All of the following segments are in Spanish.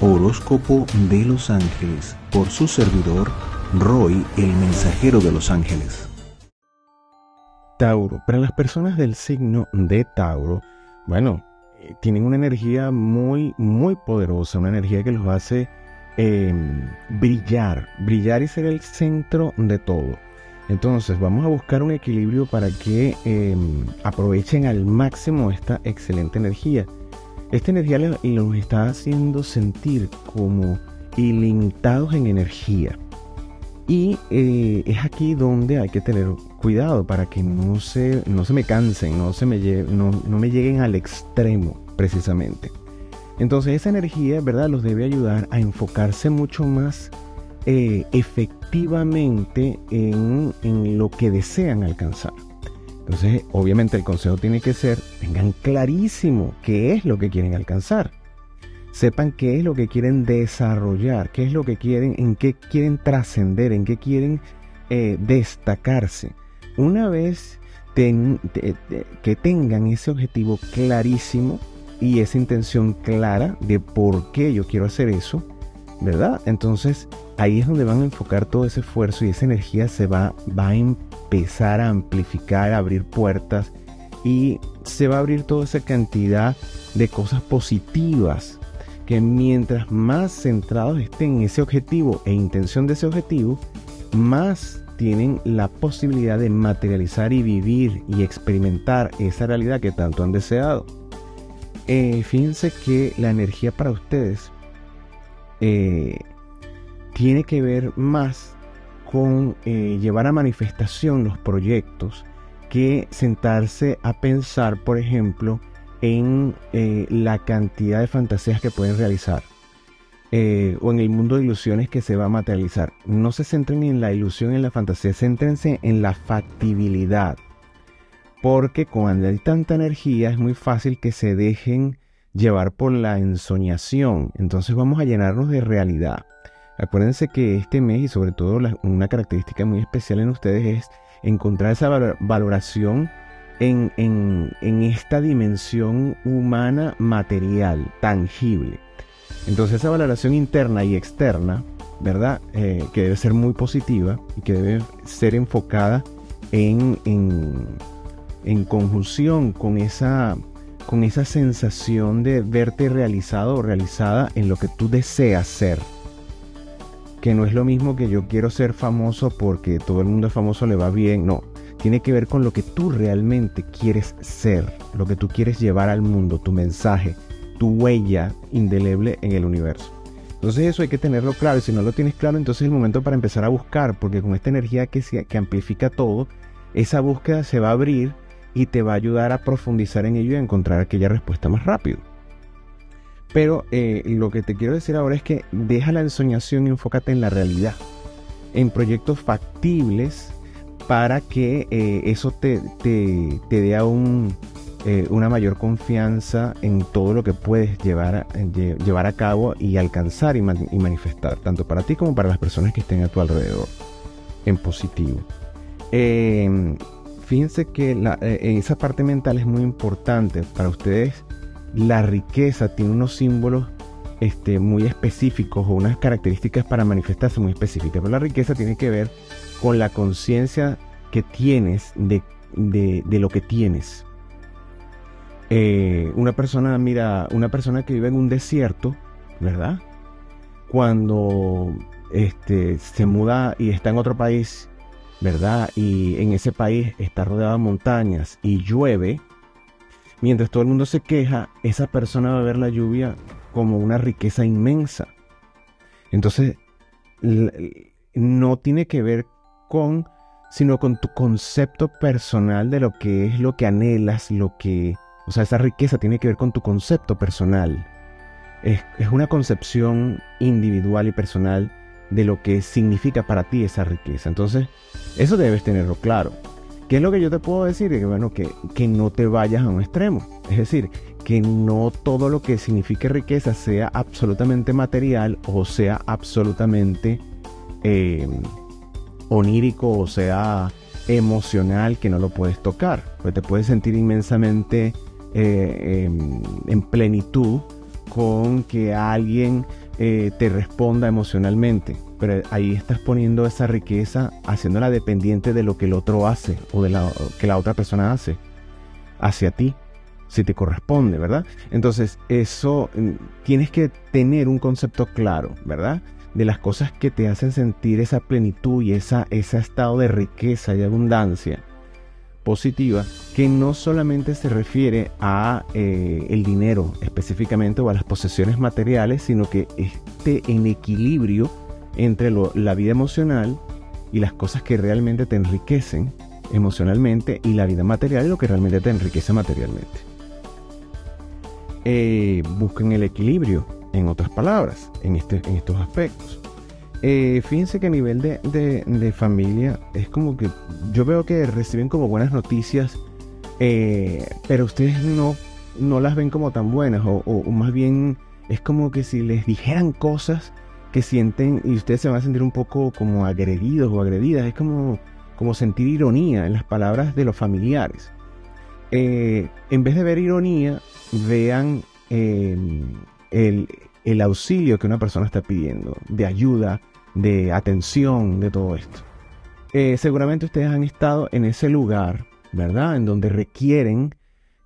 Horóscopo de los Ángeles por su servidor Roy, el mensajero de los ángeles. Tauro, para las personas del signo de Tauro, bueno, eh, tienen una energía muy, muy poderosa, una energía que los hace em, brillar, brillar y ser el centro de todo. Entonces vamos a buscar un equilibrio para que em, aprovechen al máximo esta excelente energía. Esta energía los está haciendo sentir como ilimitados en energía. Y eh, es aquí donde hay que tener cuidado para que no se, no se me cansen, no, se me, no, me lleguen al extremo precisamente. Entonces esa energía, ¿verdad? Los debe ayudar a enfocarse mucho más eh, efectivamente en, en lo que desean alcanzar. Entonces, obviamente el consejo tiene que ser, tengan clarísimo qué es lo que quieren alcanzar. Sepan qué es lo que quieren desarrollar, qué es lo que quieren, en qué quieren trascender, en qué quieren eh, destacarse. Una vez que tengan ese objetivo clarísimo y esa intención clara de por qué yo quiero hacer eso, ¿verdad? Entonces ahí es donde van a enfocar todo ese esfuerzo y esa energía se va, a empezar a amplificar, a abrir puertas y se va a abrir toda esa cantidad de cosas positivas que mientras más centrados estén en ese objetivo e intención de ese objetivo, más tienen la posibilidad de materializar y vivir y experimentar esa realidad que tanto han deseado. Eh, fíjense que la energía para ustedes eh, tiene que ver más con eh, llevar a manifestación los proyectos que sentarse a pensar, por ejemplo, en eh, la cantidad de fantasías que pueden realizar o en el mundo de ilusiones que se va a materializar. No se centren en la ilusión, en la fantasía, céntrense en la factibilidad. Porque cuando hay tanta energía es muy fácil que se dejen llevar por la ensoñación. Entonces vamos a llenarnos de realidad. Acuérdense que este mes y sobre todo una característica muy especial en ustedes es encontrar esa valoración en, esta dimensión humana material, tangible. Entonces esa valoración interna y externa, ¿verdad? Eh, que debe ser muy positiva y que debe ser enfocada en, en conjunción con esa con esa sensación de verte realizado o realizada en lo que tú deseas ser. Que no es lo mismo que yo quiero ser famoso porque todo el mundo es famoso, le va bien. No, tiene que ver con lo que tú realmente quieres ser, lo que tú quieres llevar al mundo, tu mensaje, tu huella indeleble en el universo. Entonces eso hay que tenerlo claro y si no lo tienes claro, entonces es el momento para empezar a buscar, porque con esta energía que, que amplifica todo, esa búsqueda se va a abrir y te va a ayudar a profundizar en ello y a encontrar aquella respuesta más rápido. Pero eh, lo que te quiero decir ahora es que deja la ensoñación y enfócate en la realidad, en proyectos factibles para que eh, eso te, te, dé aún eh, una mayor confianza en todo lo que puedes llevar a, llevar a cabo y alcanzar y manifestar, tanto para ti como para las personas que estén a tu alrededor, en positivo. Fíjense que eh, esa parte mental es muy importante para ustedes. La riqueza tiene unos símbolos este, muy específicos o unas características para manifestarse muy específicas. Pero la riqueza tiene que ver con la conciencia que tienes de, lo que tienes. Eh, una persona, mira, una persona que vive en un desierto, ¿verdad? Cuando este, se muda y está en otro país ¿verdad? Y en ese país está rodeado de montañas y llueve, mientras todo el mundo se queja, esa persona va a ver la lluvia como una riqueza inmensa. Entonces, no tiene que ver con, sino con tu concepto personal de lo que es lo que anhelas, lo que, o sea, esa riqueza tiene que ver con tu concepto personal. Es, es una concepción individual y personal de lo que significa para ti esa riqueza. Entonces, eso debes tenerlo claro. ¿Qué es lo que yo te puedo decir? Que, bueno, que, que no te vayas a un extremo. Es decir, que no todo lo que signifique riqueza sea absolutamente material o sea absolutamente em, onírico o sea emocional que no lo puedes tocar. Pues te puedes sentir inmensamente eh, em, en plenitud con que alguien eh, te responda emocionalmente, pero ahí estás poniendo esa riqueza, haciéndola dependiente de lo que el otro hace o de lo que la otra persona hace hacia ti, si te corresponde, ¿verdad? Entonces, eso mm, tienes que tener un concepto claro, ¿verdad? De las cosas que te hacen sentir esa plenitud y esa, ese estado de riqueza y abundancia positiva que no solamente se refiere a eh, el dinero específicamente o a las posesiones materiales, sino que esté en equilibrio entre la vida emocional y las cosas que realmente te enriquecen emocionalmente y la vida material y lo que realmente te enriquece materialmente. Eh, busquen el equilibrio, en otras palabras, en, este, en estos aspectos. Eh, fíjense que a nivel de, familia es como que yo veo que reciben como buenas noticias, eh, pero ustedes no, no las ven como tan buenas o, más bien es como que si les dijeran cosas que sienten y ustedes se van a sentir un poco como agredidos o agredidas, es como, como sentir ironía en las palabras de los familiares. Eh, en vez de ver ironía, vean el, el auxilio que una persona está pidiendo, de ayuda, de atención, de todo esto. Eh, seguramente ustedes han estado en ese lugar, ¿verdad? En donde requieren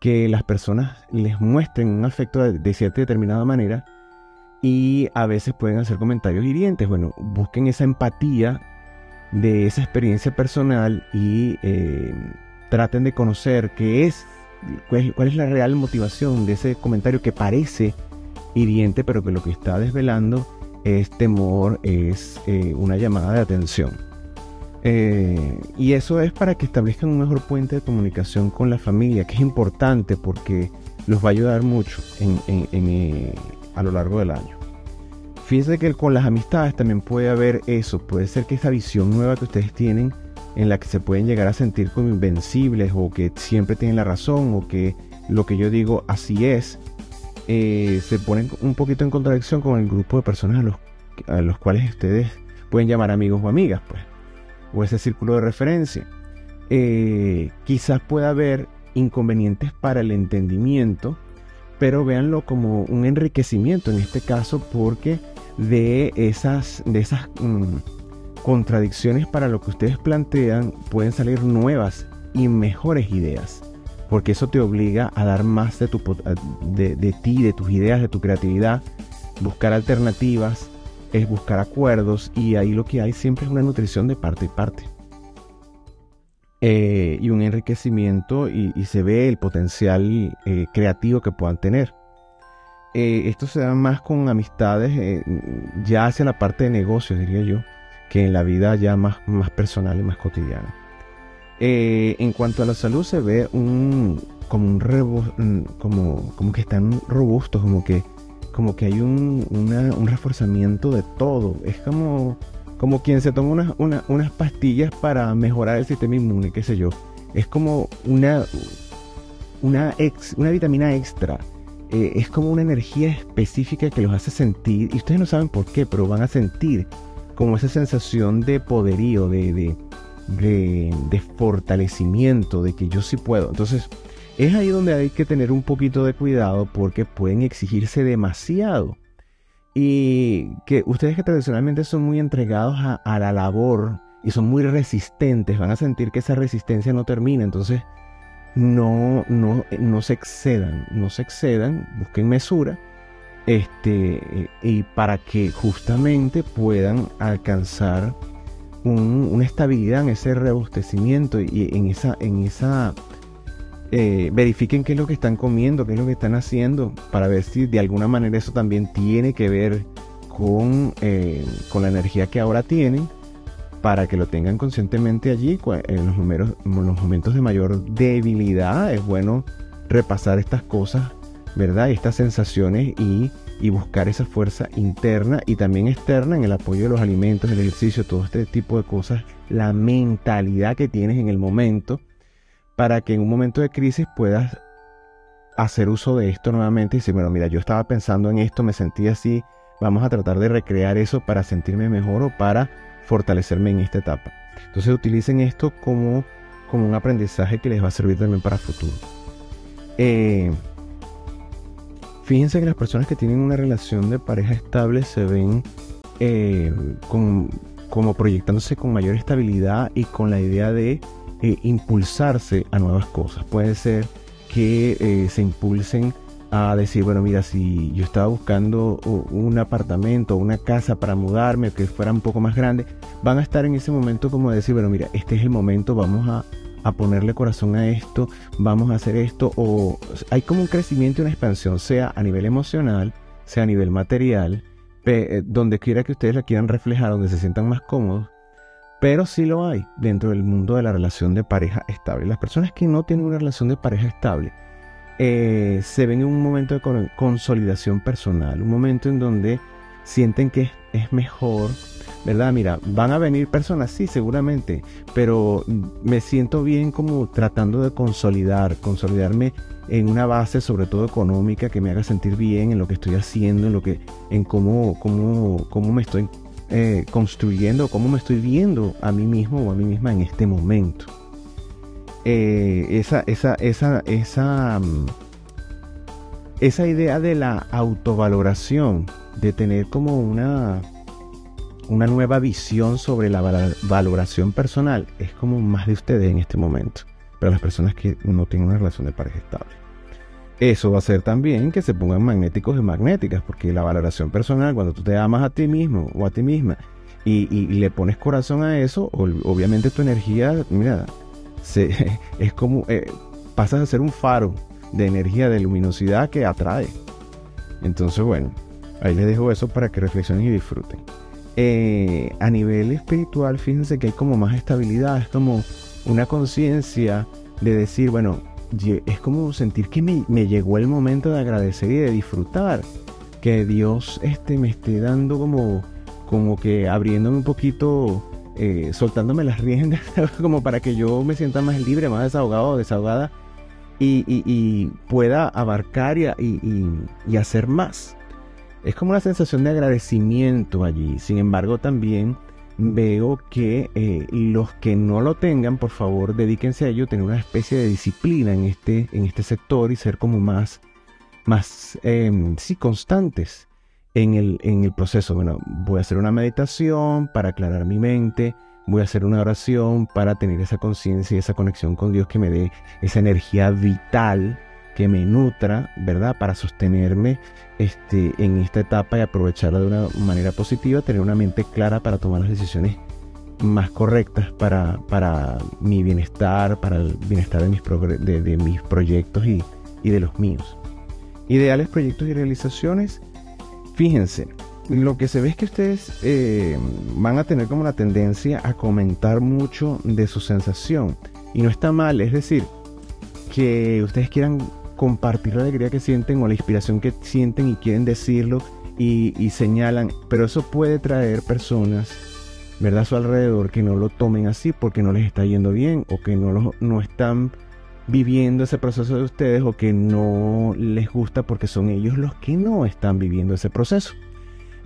que las personas les muestren un afecto de, cierta determinada manera y a veces pueden hacer comentarios hirientes. Bueno, busquen esa empatía de esa experiencia personal y eh, traten de conocer qué es, cuál es la real motivación de ese comentario que parece hiriente, pero que lo que está desvelando es temor, es eh, una llamada de atención. Eh, y eso es para que establezcan un mejor puente de comunicación con la familia, que es importante porque los va a ayudar mucho eh, a lo largo del año. Fíjense que con las amistades también puede haber eso, puede ser que esa visión nueva que ustedes tienen, en la que se pueden llegar a sentir como invencibles o que siempre tienen la razón o que lo que yo digo así es, eh, se ponen un poquito en contradicción con el grupo de personas a los, a los cuales ustedes pueden llamar amigos o amigas, pues, o ese círculo de referencia. Eh, quizás pueda haber inconvenientes para el entendimiento, pero véanlo como un enriquecimiento en este caso, porque de esas, de esas mm, contradicciones para lo que ustedes plantean pueden salir nuevas y mejores ideas porque eso te obliga a dar más de, tu, de, ti, de tus ideas, de tu creatividad, buscar alternativas, es buscar acuerdos y ahí lo que hay siempre es una nutrición de parte y parte. Eh, y un enriquecimiento y, se ve el potencial eh, creativo que puedan tener. Eh, esto se da más con amistades ya hacia la parte de negocios, diría yo, que en la vida ya más, más personal y más cotidiana. Eh, en cuanto a la salud se ve un como un como, como que están robustos, como que como que hay un, un reforzamiento de todo. Es como, como quien se toma unas, unas pastillas para mejorar el sistema inmune, qué sé yo. Es como una, una, ex, una vitamina extra. Eh, es como una energía específica que los hace sentir, y ustedes no saben por qué, pero van a sentir como esa sensación de poderío, de, de de, fortalecimiento, de que yo sí puedo. Entonces, es ahí donde hay que tener un poquito de cuidado porque pueden exigirse demasiado. Y que ustedes que tradicionalmente son muy entregados a, la labor y son muy resistentes, van a sentir que esa resistencia no termina. Entonces, no, no, no se excedan, no se excedan, busquen mesura. Este, y para que justamente puedan alcanzar una estabilidad en ese reabastecimiento y en esa, en esa eh, verifiquen qué es lo que están comiendo, qué es lo que están haciendo, para ver si de alguna manera eso también tiene que ver con, eh, con la energía que ahora tienen, para que lo tengan conscientemente allí en los, en los momentos de mayor debilidad. Es bueno repasar estas cosas, ¿verdad? Estas sensaciones y y buscar esa fuerza interna y también externa en el apoyo de los alimentos, el ejercicio, todo este tipo de cosas, la mentalidad que tienes en el momento para que en un momento de crisis puedas hacer uso de esto nuevamente y decir, bueno, mira, yo estaba pensando en esto, me sentí así, vamos a tratar de recrear eso para sentirme mejor o para fortalecerme en esta etapa. Entonces utilicen esto como, como un aprendizaje que les va a servir también para el futuro. Eh, fíjense que las personas que tienen una relación de pareja estable se ven eh, como proyectándose con mayor estabilidad y con la idea de eh, impulsarse a nuevas cosas. Puede ser que eh, se impulsen a decir, bueno, mira, si yo estaba buscando un apartamento, una casa para mudarme, que fuera un poco más grande, van a estar en ese momento como decir, bueno, mira, este es el momento, vamos a, ponerle corazón a esto, vamos a hacer esto, o hay como un crecimiento y una expansión, sea a nivel emocional, sea a nivel material, eh, donde quiera que ustedes la quieran reflejar, donde se sientan más cómodos, pero sí lo hay dentro del mundo de la relación de pareja estable. Las personas que no tienen una relación de pareja estable, eh, se ven en un momento de consolidación personal, un momento en donde sienten que es, mejor, ¿verdad? Mira, van a venir personas, sí, seguramente, pero me siento bien como tratando de consolidar, consolidarme en una base sobre todo económica que me haga sentir bien en lo que estoy haciendo, en lo que, en cómo, cómo, cómo me estoy eh, construyendo, cómo me estoy viendo a mí mismo o a mí misma en este momento. Eh, esa, esa, esa, esa, mm, esa idea de la autovaloración, de tener como una, una nueva visión sobre la valoración personal, es como más de ustedes en este momento, para las personas que no tienen una relación de pareja estable. Eso va a ser también que se pongan magnéticos y magnéticas, porque la valoración personal, cuando tú te amas a ti mismo o a ti misma y, le pones corazón a eso, obviamente tu energía, mira, es como eh, pasas a ser un faro de energía, de luminosidad que atrae. Entonces, bueno, ahí les dejo eso para que reflexionen y disfruten. Eh, a nivel espiritual, fíjense que hay como más estabilidad, es como una conciencia de decir, bueno, es como sentir que me, llegó el momento de agradecer y de disfrutar, que Dios este, me esté dando como, como que abriéndome un poquito eh, soltándome las riendas como para que yo me sienta más libre, más desahogado o desahogada y, pueda abarcar y, hacer más. Es como una sensación de agradecimiento allí. Sin embargo, también veo que eh, los que no lo tengan, por favor, dedíquense a ello, tener una especie de disciplina en este, en este sector y ser como más, más em, sí, constantes en el, en el proceso. Bueno, voy a hacer una meditación para aclarar mi mente, voy a hacer una oración para tener esa conciencia y esa conexión con Dios que me dé esa energía vital, que me nutra, ¿verdad? Para sostenerme este, en esta etapa y aprovecharla de una manera positiva, tener una mente clara para tomar las decisiones más correctas para, para mi bienestar, para el bienestar de mis, de, mis proyectos y, y de los míos. Ideales proyectos y realizaciones Fíjense, lo que se ve es que ustedes eh, van a tener como la tendencia a comentar mucho de su sensación. Y no está mal, es decir, que ustedes quieran compartir la alegría que sienten o la inspiración que sienten y quieren decirlo y, señalan, pero eso puede traer personas, ¿verdad?, a su alrededor que no lo tomen así porque no les está yendo bien o que no, lo, no están viviendo ese proceso de ustedes o que no les gusta porque son ellos los que no están viviendo ese proceso.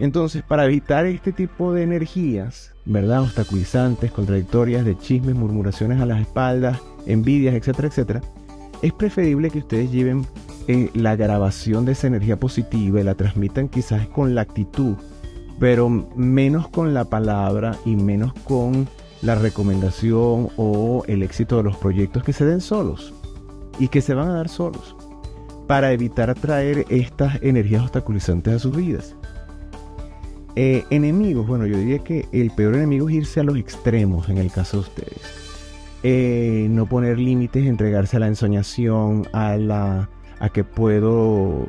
Entonces, para evitar este tipo de energías, ¿verdad? Obstaculizantes, contradictorias, de chismes, murmuraciones a las espaldas, envidias, etcétera, etcétera, es preferible que ustedes lleven eh, la grabación de esa energía positiva y la transmitan quizás con la actitud, pero menos con la palabra y menos con la recomendación o el éxito de los proyectos que se den solos y que se van a dar solos para evitar atraer estas energías obstaculizantes a sus vidas. Eh, enemigos, bueno, yo diría que el peor enemigo es irse a los extremos en el caso de ustedes. Eh, no poner límites, entregarse a la ensoñación, a la a que puedo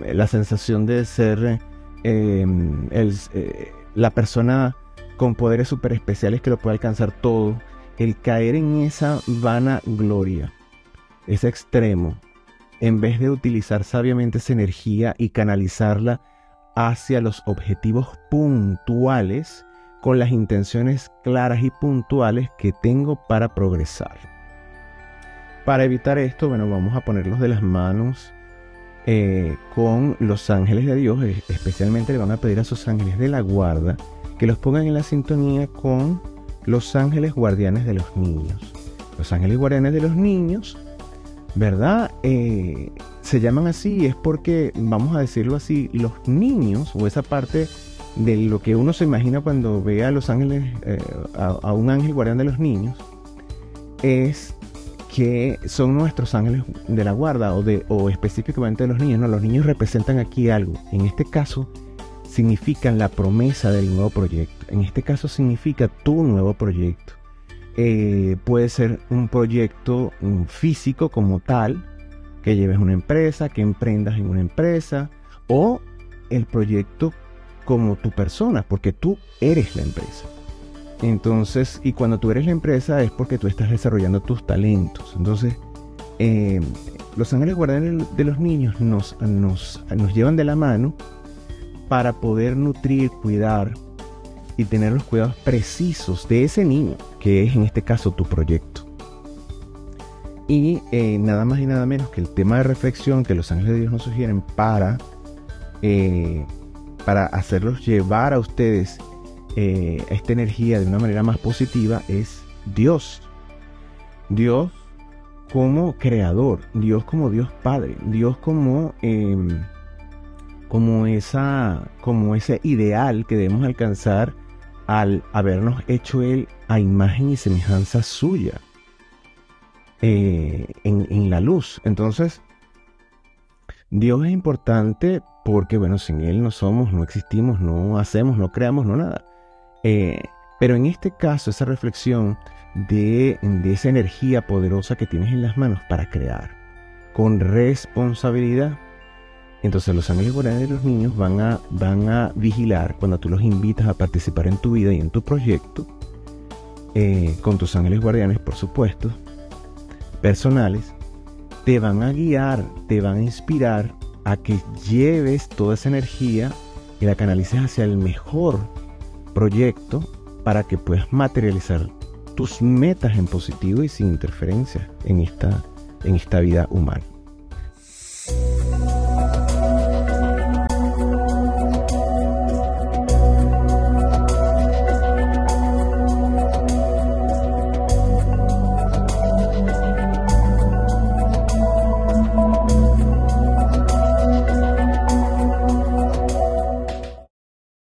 la sensación de ser eh, la persona con poderes super especiales que lo puede alcanzar todo, el caer en esa vana gloria, ese extremo, en vez de utilizar sabiamente esa energía y canalizarla hacia los objetivos puntuales con las intenciones claras y puntuales que tengo para progresar. Para evitar esto, bueno, vamos a ponerlos de las manos eh, con los ángeles de Dios, especialmente le van a pedir a sus ángeles de la guarda que los pongan en la sintonía con los ángeles guardianes de los niños. Los ángeles guardianes de los niños, ¿verdad? Eh, se llaman así es porque, vamos a decirlo así, los niños o esa parte de lo que uno se imagina cuando ve a los ángeles, eh, a, un ángel guardián de los niños, es que son nuestros ángeles de la guarda o, de, o específicamente de los niños. No, los niños representan aquí algo. En este caso, significan la promesa del nuevo proyecto. En este caso, significa tu nuevo proyecto. Eh, puede ser un proyecto físico como tal, que lleves una empresa, que emprendas en una empresa, o el proyecto como tu persona, porque tú eres la empresa. Entonces, y cuando tú eres la empresa es porque tú estás desarrollando tus talentos. Entonces, eh, los ángeles guardianes de los niños nos, nos, nos llevan de la mano para poder nutrir, cuidar y tener los cuidados precisos de ese niño, que es en este caso tu proyecto. Y eh, nada más y nada menos que el tema de reflexión que los ángeles de Dios nos sugieren para eh, para hacerlos llevar a ustedes eh, esta energía de una manera más positiva es Dios. Dios como creador, Dios como Dios Padre, Dios como, em, como, esa, como ese ideal que debemos alcanzar al habernos hecho Él a imagen y semejanza suya eh, en, en la luz. Entonces, Dios es importante porque, bueno, sin Él no somos, no existimos, no hacemos, no creamos, no nada. Eh, pero en este caso, esa reflexión de, esa energía poderosa que tienes en las manos para crear, con responsabilidad, entonces los ángeles guardianes de los niños van a, van a vigilar cuando tú los invitas a participar en tu vida y en tu proyecto, eh, con tus ángeles guardianes, por supuesto, personales, te van a guiar, te van a inspirar a que lleves toda esa energía y la canalices hacia el mejor proyecto para que puedas materializar tus metas en positivo y sin interferencia en esta, en esta vida humana.